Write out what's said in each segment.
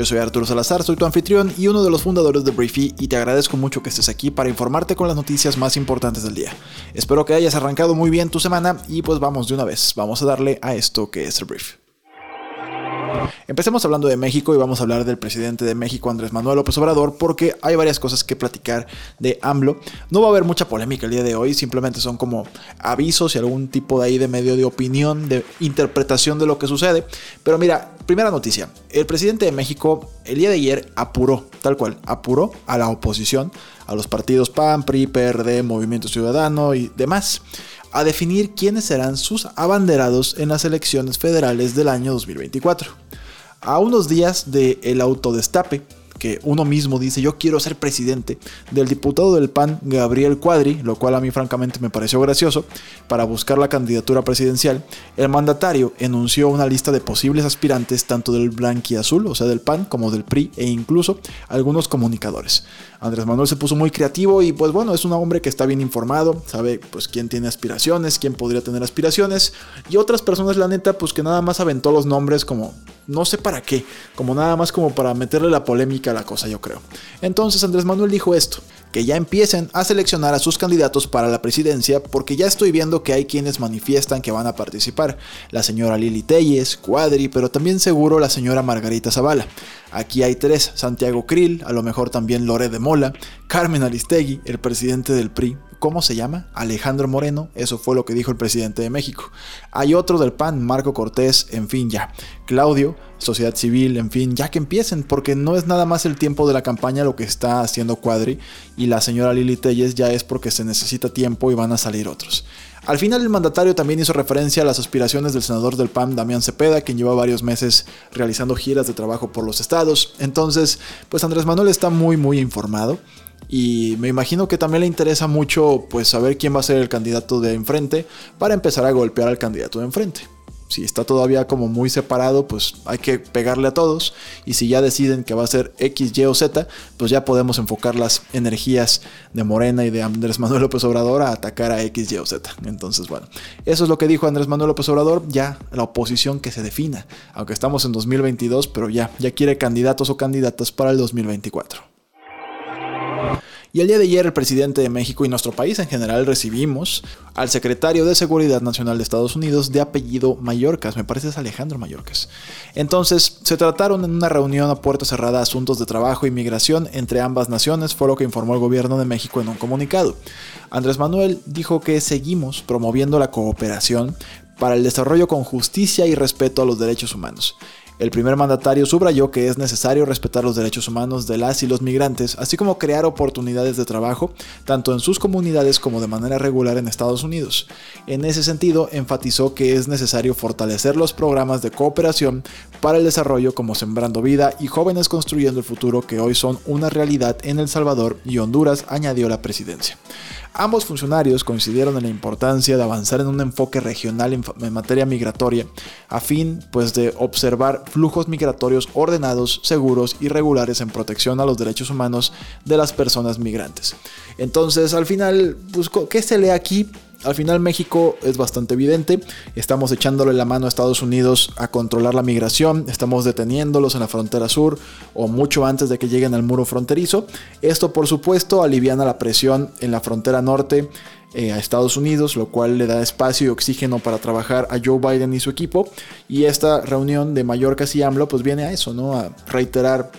Yo soy Arturo Salazar, soy tu anfitrión y uno de los fundadores de Briefy y te agradezco mucho que estés aquí para informarte con las noticias más importantes del día. Espero que hayas arrancado muy bien tu semana y pues vamos de una vez, vamos a darle a esto que es el Brief. Empecemos hablando de México y vamos a hablar del presidente de México, Andrés Manuel López Obrador, porque hay varias cosas que platicar de AMLO. No va a haber mucha polémica el día de hoy, simplemente son como avisos y algún tipo de ahí de medio de opinión, de interpretación de lo que sucede. Pero mira, primera noticia, el presidente de México el día de ayer apuró, tal cual, apuró a la oposición, a los partidos PAN, PRI, PRD, Movimiento Ciudadano y demás a definir quiénes serán sus abanderados en las elecciones federales del año 2024. A unos días del el autodestape, que uno mismo dice yo quiero ser presidente, del diputado del PAN Gabriel Cuadri, lo cual a mí francamente me pareció gracioso, para buscar la candidatura presidencial, el mandatario enunció una lista de posibles aspirantes tanto del blanquiazul, o sea del PAN, como del PRI e incluso algunos comunicadores. Andrés Manuel se puso muy creativo y pues bueno, es un hombre que está bien informado, sabe pues quién tiene aspiraciones, quién podría tener aspiraciones y otras personas la neta pues que nada más aventó los nombres como no sé para qué, como nada más como para meterle la polémica la cosa yo creo. Entonces Andrés Manuel dijo esto, que ya empiecen a seleccionar a sus candidatos para la presidencia porque ya estoy viendo que hay quienes manifiestan que van a participar. La señora Lili Telles, Cuadri, pero también seguro la señora Margarita Zavala. Aquí hay tres, Santiago Krill, a lo mejor también Lore de Mola, Carmen Aristegui, el presidente del PRI, ¿cómo se llama? Alejandro Moreno, eso fue lo que dijo el presidente de México. Hay otro del PAN, Marco Cortés, en fin, ya. Claudio, sociedad civil, en fin, ya que empiecen, porque no es nada más el tiempo de la campaña lo que está haciendo Cuadri y la señora Lili Telles ya es porque se necesita tiempo y van a salir otros. Al final el mandatario también hizo referencia a las aspiraciones del senador del PAN, Damián Cepeda, quien lleva varios meses realizando giras de trabajo por los estados. Entonces, pues Andrés Manuel está muy muy informado y me imagino que también le interesa mucho pues saber quién va a ser el candidato de enfrente para empezar a golpear al candidato de enfrente si está todavía como muy separado, pues hay que pegarle a todos. Y si ya deciden que va a ser X, Y o Z, pues ya podemos enfocar las energías de Morena y de Andrés Manuel López Obrador a atacar a X, Y o Z. Entonces, bueno, eso es lo que dijo Andrés Manuel López Obrador. Ya la oposición que se defina, aunque estamos en 2022, pero ya, ya quiere candidatos o candidatas para el 2024. Y el día de ayer el presidente de México y nuestro país en general recibimos al secretario de Seguridad Nacional de Estados Unidos de apellido Mallorcas, me parece es Alejandro Mallorcas. Entonces, se trataron en una reunión a puerta cerrada asuntos de trabajo y migración entre ambas naciones, fue lo que informó el gobierno de México en un comunicado. Andrés Manuel dijo que seguimos promoviendo la cooperación para el desarrollo con justicia y respeto a los derechos humanos. El primer mandatario subrayó que es necesario respetar los derechos humanos de las y los migrantes, así como crear oportunidades de trabajo, tanto en sus comunidades como de manera regular en Estados Unidos. En ese sentido, enfatizó que es necesario fortalecer los programas de cooperación para el desarrollo como Sembrando Vida y Jóvenes Construyendo el Futuro que hoy son una realidad en El Salvador y Honduras, añadió la presidencia. Ambos funcionarios coincidieron en la importancia de avanzar en un enfoque regional en, materia migratoria, a fin pues, de observar flujos migratorios ordenados, seguros y regulares en protección a los derechos humanos de las personas migrantes. Entonces, al final, pues, ¿qué se lee aquí? Al final México es bastante evidente, estamos echándole la mano a Estados Unidos a controlar la migración, estamos deteniéndolos en la frontera sur o mucho antes de que lleguen al muro fronterizo. Esto por supuesto aliviana la presión en la frontera norte eh, a Estados Unidos, lo cual le da espacio y oxígeno para trabajar a Joe Biden y su equipo. Y esta reunión de Mallorca y AMLO pues viene a eso, ¿no? A reiterar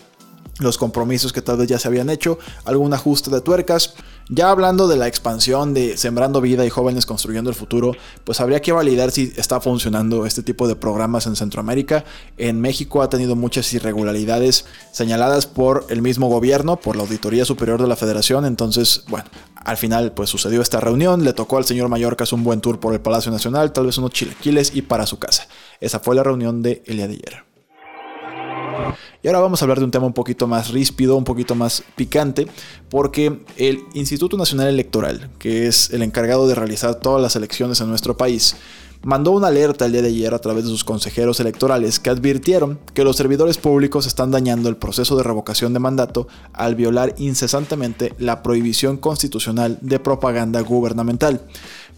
los compromisos que tal vez ya se habían hecho, algún ajuste de tuercas. Ya hablando de la expansión de Sembrando Vida y Jóvenes Construyendo el Futuro, pues habría que validar si está funcionando este tipo de programas en Centroamérica. En México ha tenido muchas irregularidades señaladas por el mismo gobierno, por la Auditoría Superior de la Federación. Entonces, bueno, al final pues sucedió esta reunión, le tocó al señor Mallorcas un buen tour por el Palacio Nacional, tal vez unos chilequiles y para su casa. Esa fue la reunión de el día de ayer. Y ahora vamos a hablar de un tema un poquito más ríspido, un poquito más picante, porque el Instituto Nacional Electoral, que es el encargado de realizar todas las elecciones en nuestro país, mandó una alerta el día de ayer a través de sus consejeros electorales que advirtieron que los servidores públicos están dañando el proceso de revocación de mandato al violar incesantemente la prohibición constitucional de propaganda gubernamental.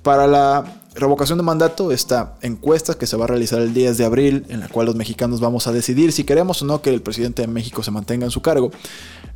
Para la revocación de mandato, esta encuesta que se va a realizar el 10 de abril, en la cual los mexicanos vamos a decidir si queremos o no que el presidente de México se mantenga en su cargo.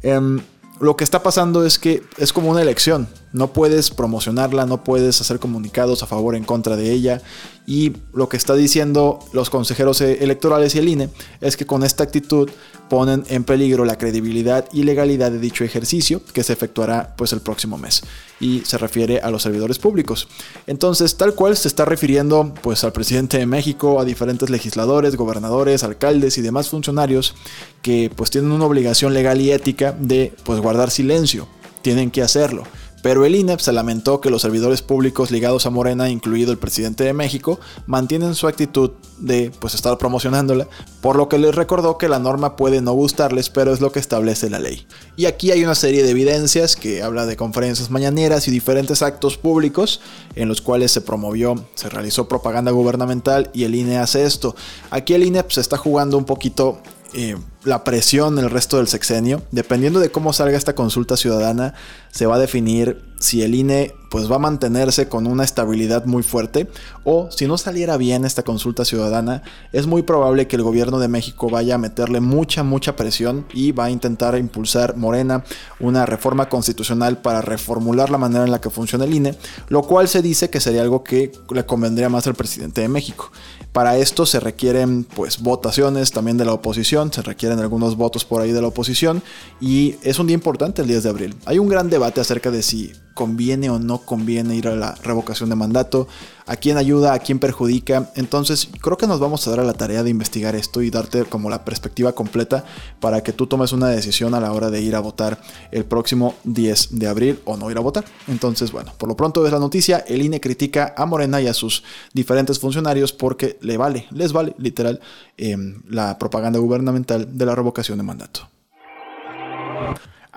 Em, lo que está pasando es que es como una elección. No puedes promocionarla, no puedes hacer comunicados a favor o en contra de ella. Y lo que está diciendo los consejeros electorales y el INE es que con esta actitud ponen en peligro la credibilidad y legalidad de dicho ejercicio que se efectuará pues el próximo mes y se refiere a los servidores públicos. Entonces, tal cual se está refiriendo pues al presidente de México, a diferentes legisladores, gobernadores, alcaldes y demás funcionarios que pues tienen una obligación legal y ética de pues guardar silencio, tienen que hacerlo. Pero el INEP se lamentó que los servidores públicos ligados a Morena, incluido el presidente de México, mantienen su actitud de pues estar promocionándola, por lo que les recordó que la norma puede no gustarles, pero es lo que establece la ley. Y aquí hay una serie de evidencias que habla de conferencias mañaneras y diferentes actos públicos en los cuales se promovió, se realizó propaganda gubernamental y el INE hace esto. Aquí el INEP se está jugando un poquito eh, la presión el resto del sexenio. Dependiendo de cómo salga esta consulta ciudadana, se va a definir si el INE pues va a mantenerse con una estabilidad muy fuerte o si no saliera bien esta consulta ciudadana, es muy probable que el gobierno de México vaya a meterle mucha mucha presión y va a intentar impulsar Morena una reforma constitucional para reformular la manera en la que funciona el INE, lo cual se dice que sería algo que le convendría más al presidente de México. Para esto se requieren pues votaciones también de la oposición, se requieren algunos votos por ahí de la oposición y es un día importante el 10 de abril. Hay un gran debate acerca de si conviene o no conviene ir a la revocación de mandato, a quién ayuda, a quién perjudica. Entonces creo que nos vamos a dar a la tarea de investigar esto y darte como la perspectiva completa para que tú tomes una decisión a la hora de ir a votar el próximo 10 de abril o no ir a votar. Entonces bueno, por lo pronto es la noticia, el INE critica a Morena y a sus diferentes funcionarios porque le vale, les vale literal em, la propaganda gubernamental de la revocación de mandato.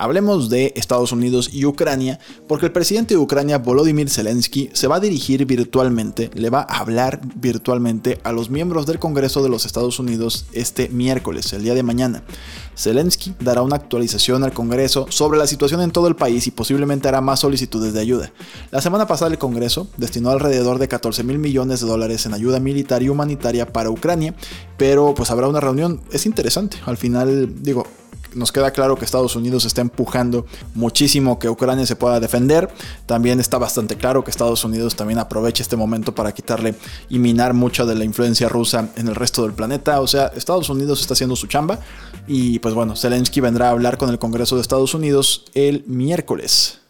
Hablemos de Estados Unidos y Ucrania, porque el presidente de Ucrania, Volodymyr Zelensky, se va a dirigir virtualmente, le va a hablar virtualmente a los miembros del Congreso de los Estados Unidos este miércoles, el día de mañana. Zelensky dará una actualización al Congreso sobre la situación en todo el país y posiblemente hará más solicitudes de ayuda. La semana pasada el Congreso destinó alrededor de 14 mil millones de dólares en ayuda militar y humanitaria para Ucrania, pero pues habrá una reunión, es interesante, al final digo, nos queda claro que Estados Unidos está empujando muchísimo que Ucrania se pueda defender. También está bastante claro que Estados Unidos también aprovecha este momento para quitarle y minar mucha de la influencia rusa en el resto del planeta. O sea, Estados Unidos está haciendo su chamba. Y pues bueno, Zelensky vendrá a hablar con el Congreso de Estados Unidos el miércoles.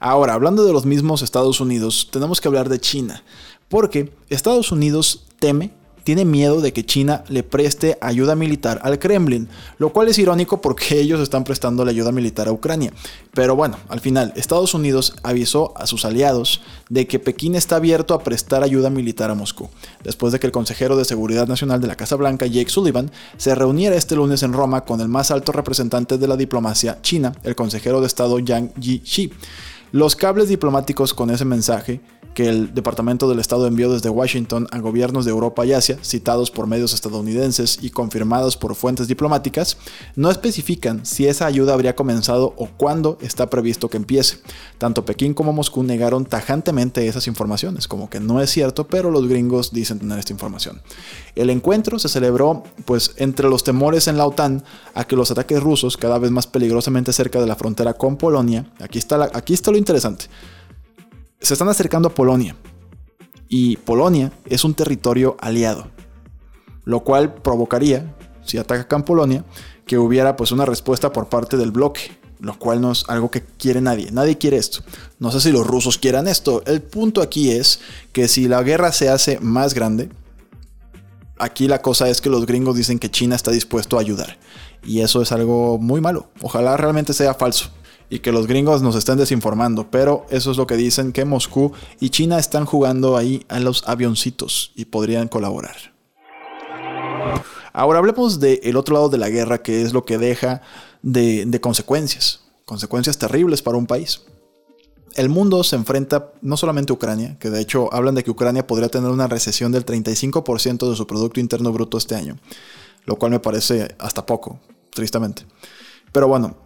Ahora, hablando de los mismos Estados Unidos, tenemos que hablar de China. Porque Estados Unidos teme tiene miedo de que China le preste ayuda militar al Kremlin, lo cual es irónico porque ellos están prestando la ayuda militar a Ucrania. Pero bueno, al final, Estados Unidos avisó a sus aliados de que Pekín está abierto a prestar ayuda militar a Moscú, después de que el consejero de Seguridad Nacional de la Casa Blanca, Jake Sullivan, se reuniera este lunes en Roma con el más alto representante de la diplomacia china, el consejero de Estado Yang Jiechi. Los cables diplomáticos con ese mensaje que el Departamento del Estado envió desde Washington a gobiernos de Europa y Asia, citados por medios estadounidenses y confirmados por fuentes diplomáticas, no especifican si esa ayuda habría comenzado o cuándo está previsto que empiece. Tanto Pekín como Moscú negaron tajantemente esas informaciones, como que no es cierto, pero los gringos dicen tener esta información. El encuentro se celebró pues entre los temores en la OTAN a que los ataques rusos cada vez más peligrosamente cerca de la frontera con Polonia, aquí está, aquí está lo interesante, se están acercando a Polonia. Y Polonia es un territorio aliado. Lo cual provocaría, si atacan Polonia, que hubiera pues una respuesta por parte del bloque. Lo cual no es algo que quiere nadie. Nadie quiere esto. No sé si los rusos quieran esto. El punto aquí es que si la guerra se hace más grande, aquí la cosa es que los gringos dicen que China está dispuesto a ayudar. Y eso es algo muy malo. Ojalá realmente sea falso y que los gringos nos estén desinformando, pero eso es lo que dicen que Moscú y China están jugando ahí a los avioncitos y podrían colaborar. Ahora hablemos del otro lado de la guerra, que es lo que deja de, de consecuencias, consecuencias terribles para un país el mundo se enfrenta no solamente a Ucrania, que de hecho hablan de que Ucrania podría tener una recesión del 35% de su Producto Interno Bruto este año, lo cual me parece hasta poco, tristemente. Pero bueno,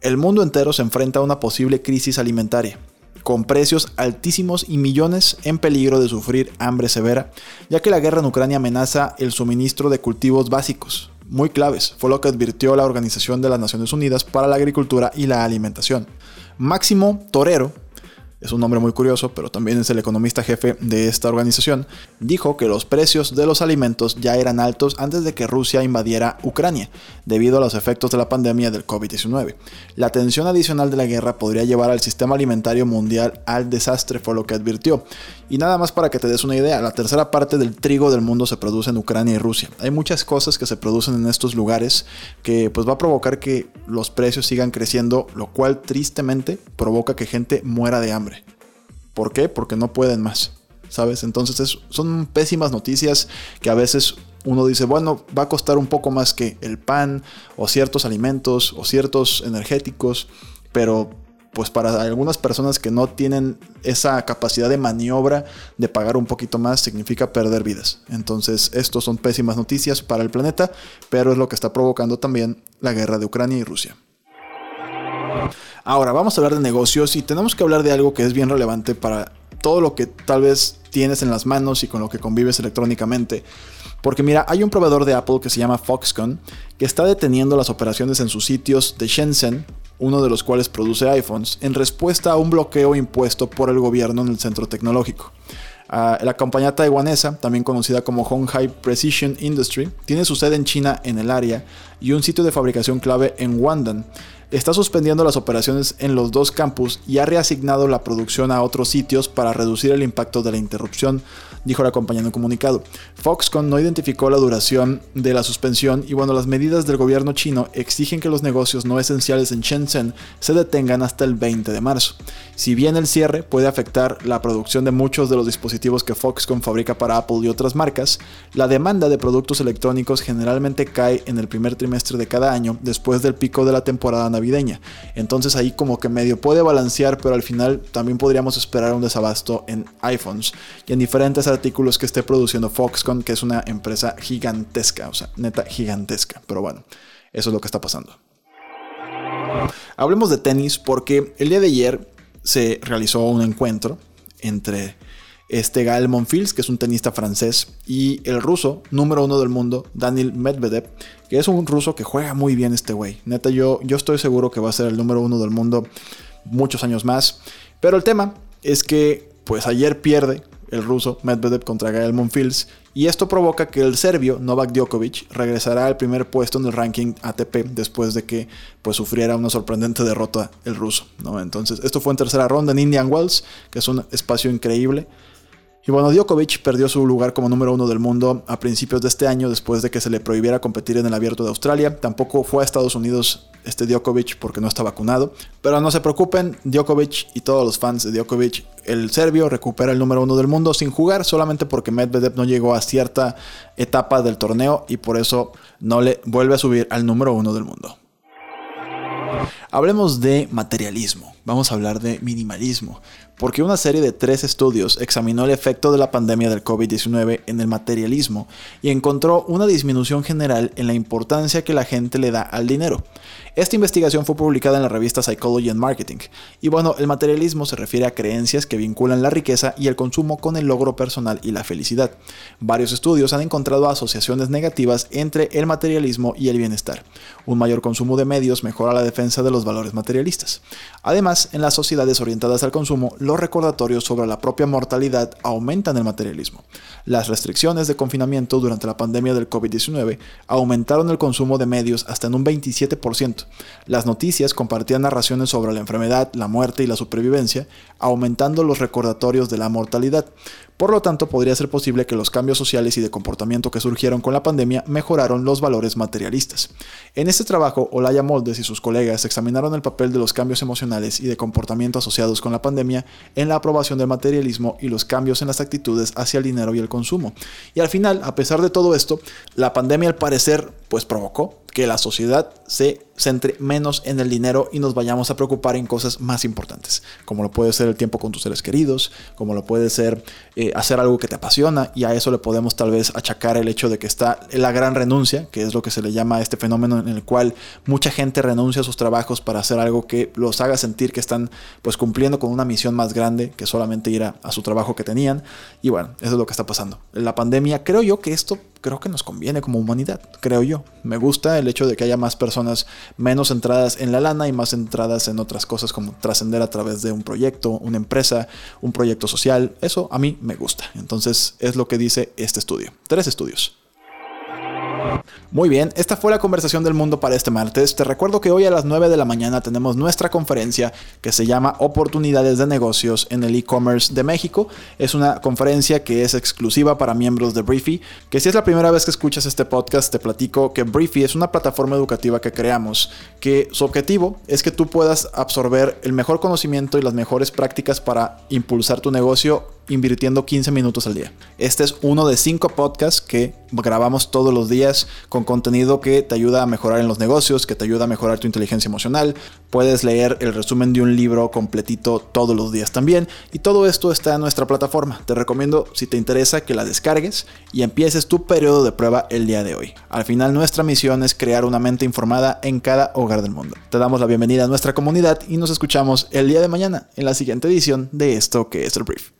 el mundo entero se enfrenta a una posible crisis alimentaria, con precios altísimos y millones en peligro de sufrir hambre severa, ya que la guerra en Ucrania amenaza el suministro de cultivos básicos, muy claves, fue lo que advirtió la Organización de las Naciones Unidas para la Agricultura y la Alimentación. Máximo Torero, es un nombre muy curioso, pero también es el economista jefe de esta organización, dijo que los precios de los alimentos ya eran altos antes de que Rusia invadiera Ucrania, debido a los efectos de la pandemia del COVID-19. La tensión adicional de la guerra podría llevar al sistema alimentario mundial al desastre, fue lo que advirtió. Y nada más para que te des una idea, la tercera parte del trigo del mundo se produce en Ucrania y Rusia. Hay muchas cosas que se producen en estos lugares que pues va a provocar que los precios sigan creciendo, lo cual tristemente provoca que gente muera de hambre. ¿Por qué? Porque no pueden más, ¿sabes? Entonces son pésimas noticias que a veces uno dice, bueno, va a costar un poco más que el pan o ciertos alimentos o ciertos energéticos, pero pues para algunas personas que no tienen esa capacidad de maniobra de pagar un poquito más significa perder vidas. Entonces, estos son pésimas noticias para el planeta, pero es lo que está provocando también la guerra de Ucrania y Rusia. Ahora, vamos a hablar de negocios y tenemos que hablar de algo que es bien relevante para todo lo que tal vez tienes en las manos y con lo que convives electrónicamente. Porque mira, hay un proveedor de Apple que se llama Foxconn que está deteniendo las operaciones en sus sitios de Shenzhen, uno de los cuales produce iPhones, en respuesta a un bloqueo impuesto por el gobierno en el centro tecnológico. Ah, la compañía taiwanesa, también conocida como Honghai Precision Industry, tiene su sede en China en el área y un sitio de fabricación clave en Wandan está suspendiendo las operaciones en los dos campus y ha reasignado la producción a otros sitios para reducir el impacto de la interrupción, dijo la compañía en un comunicado. Foxconn no identificó la duración de la suspensión y bueno, las medidas del gobierno chino exigen que los negocios no esenciales en Shenzhen se detengan hasta el 20 de marzo. Si bien el cierre puede afectar la producción de muchos de los dispositivos que Foxconn fabrica para Apple y otras marcas, la demanda de productos electrónicos generalmente cae en el primer trimestre de cada año después del pico de la temporada navideña. Entonces ahí como que medio puede balancear, pero al final también podríamos esperar un desabasto en iPhones y en diferentes artículos que esté produciendo Foxconn, que es una empresa gigantesca, o sea, neta gigantesca. Pero bueno, eso es lo que está pasando. Hablemos de tenis porque el día de ayer se realizó un encuentro entre este Gael Monfils, que es un tenista francés, y el ruso número uno del mundo, Daniel Medvedev, que es un ruso que juega muy bien este güey. Neta, yo, yo estoy seguro que va a ser el número uno del mundo muchos años más. Pero el tema es que, pues ayer pierde el ruso Medvedev contra Gael Monfils, y esto provoca que el serbio Novak Djokovic regresará al primer puesto en el ranking ATP después de que pues, sufriera una sorprendente derrota el ruso. ¿no? Entonces, esto fue en tercera ronda en Indian Wells, que es un espacio increíble. Y bueno, Djokovic perdió su lugar como número uno del mundo a principios de este año después de que se le prohibiera competir en el abierto de Australia. Tampoco fue a Estados Unidos este Djokovic porque no está vacunado. Pero no se preocupen, Djokovic y todos los fans de Djokovic, el serbio recupera el número uno del mundo sin jugar solamente porque Medvedev no llegó a cierta etapa del torneo y por eso no le vuelve a subir al número uno del mundo. Hablemos de materialismo, vamos a hablar de minimalismo, porque una serie de tres estudios examinó el efecto de la pandemia del COVID-19 en el materialismo y encontró una disminución general en la importancia que la gente le da al dinero. Esta investigación fue publicada en la revista Psychology and Marketing, y bueno, el materialismo se refiere a creencias que vinculan la riqueza y el consumo con el logro personal y la felicidad. Varios estudios han encontrado asociaciones negativas entre el materialismo y el bienestar. Un mayor consumo de medios mejora la defensa de los valores materialistas. En las sociedades orientadas al consumo, los recordatorios sobre la propia mortalidad aumentan el materialismo. Las restricciones de confinamiento durante la pandemia del COVID-19 aumentaron el consumo de medios hasta en un 27%. Las noticias compartían narraciones sobre la enfermedad, la muerte y la supervivencia, aumentando los recordatorios de la mortalidad. Por lo tanto, podría ser posible que los cambios sociales y de comportamiento que surgieron con la pandemia mejoraron los valores materialistas. En este trabajo, Olaya Moldes y sus colegas examinaron el papel de los cambios emocionales y de comportamiento asociados con la pandemia en la aprobación del materialismo y los cambios en las actitudes hacia el dinero y el consumo. Y al final, a pesar de todo esto, la pandemia al parecer pues provocó que la sociedad se centre menos en el dinero y nos vayamos a preocupar en cosas más importantes, como lo puede ser el tiempo con tus seres queridos, como lo puede ser eh, hacer algo que te apasiona y a eso le podemos tal vez achacar el hecho de que está la gran renuncia, que es lo que se le llama este fenómeno en el cual mucha gente renuncia a sus trabajos para hacer algo que los haga sentir que están pues cumpliendo con una misión más grande que solamente ir a, su trabajo que tenían y bueno, eso es lo que está pasando. La pandemia, creo yo que esto creo que nos conviene como humanidad, creo yo. Me gusta el hecho de que haya más personas menos centradas en la lana y más centradas en otras cosas como trascender a través de un proyecto, una empresa, un proyecto social. Eso a mí me gusta. Entonces es lo que dice este estudio. Tres estudios. Muy bien, esta fue la conversación del mundo para este martes. Te recuerdo que hoy a las 9 de la mañana tenemos nuestra conferencia que se llama Oportunidades de Negocios en el e-commerce de México. Es una conferencia que es exclusiva para miembros de Briefy, que si es la primera vez que escuchas este podcast te platico que Briefy es una plataforma educativa que creamos, que su objetivo es que tú puedas absorber el mejor conocimiento y las mejores prácticas para impulsar tu negocio invirtiendo 15 minutos al día. Este es uno de cinco podcasts que grabamos todos los días con contenido que te ayuda a mejorar en los negocios, que te ayuda a mejorar tu inteligencia emocional. Puedes leer el resumen de un libro completito todos los días también. Y todo esto está en nuestra plataforma. Te recomiendo, si te interesa, que la descargues y empieces tu periodo de prueba el día de hoy. Al final, nuestra misión es crear una mente informada en cada hogar del mundo. Te damos la bienvenida a nuestra comunidad y nos escuchamos el día de mañana en la siguiente edición de esto que es el brief.